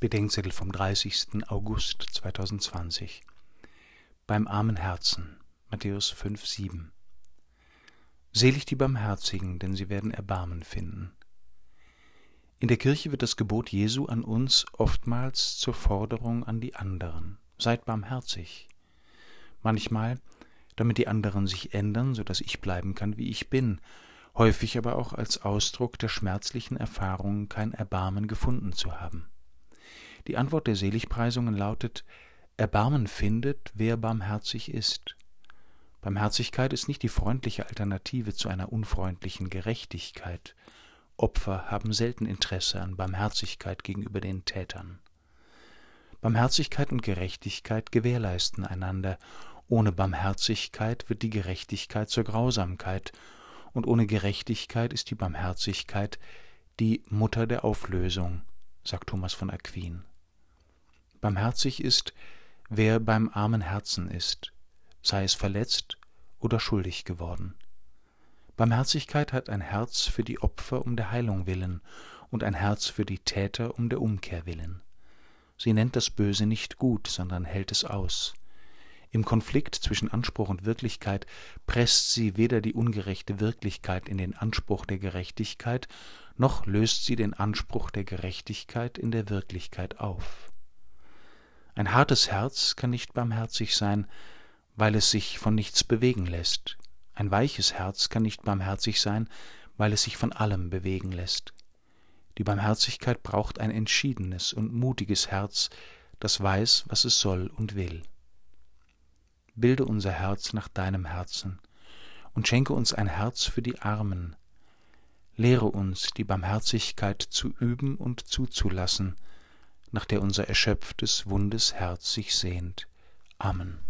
Bedenkzettel vom 30. August 2020. Beim armen Herzen, Matthäus 5, 7. Selig die Barmherzigen, denn sie werden Erbarmen finden. In der Kirche wird das Gebot Jesu an uns oftmals zur Forderung an die anderen. Seid barmherzig. Manchmal, damit die anderen sich ändern, so dass ich bleiben kann, wie ich bin, häufig aber auch als Ausdruck der schmerzlichen Erfahrung, kein Erbarmen gefunden zu haben. Die Antwort der Seligpreisungen lautet Erbarmen findet, wer barmherzig ist. Barmherzigkeit ist nicht die freundliche Alternative zu einer unfreundlichen Gerechtigkeit. Opfer haben selten Interesse an Barmherzigkeit gegenüber den Tätern. Barmherzigkeit und Gerechtigkeit gewährleisten einander. Ohne Barmherzigkeit wird die Gerechtigkeit zur Grausamkeit, und ohne Gerechtigkeit ist die Barmherzigkeit die Mutter der Auflösung, sagt Thomas von Aquin. Barmherzig ist, wer beim armen Herzen ist, sei es verletzt oder schuldig geworden. Barmherzigkeit hat ein Herz für die Opfer um der Heilung willen und ein Herz für die Täter um der Umkehr willen. Sie nennt das Böse nicht gut, sondern hält es aus. Im Konflikt zwischen Anspruch und Wirklichkeit presst sie weder die ungerechte Wirklichkeit in den Anspruch der Gerechtigkeit, noch löst sie den Anspruch der Gerechtigkeit in der Wirklichkeit auf. Ein hartes Herz kann nicht barmherzig sein, weil es sich von nichts bewegen lässt. Ein weiches Herz kann nicht barmherzig sein, weil es sich von allem bewegen lässt. Die Barmherzigkeit braucht ein entschiedenes und mutiges Herz, das weiß, was es soll und will. Bilde unser Herz nach deinem Herzen und schenke uns ein Herz für die Armen. Lehre uns, die Barmherzigkeit zu üben und zuzulassen, nach der unser erschöpftes, wundes Herz sich sehnt. Amen.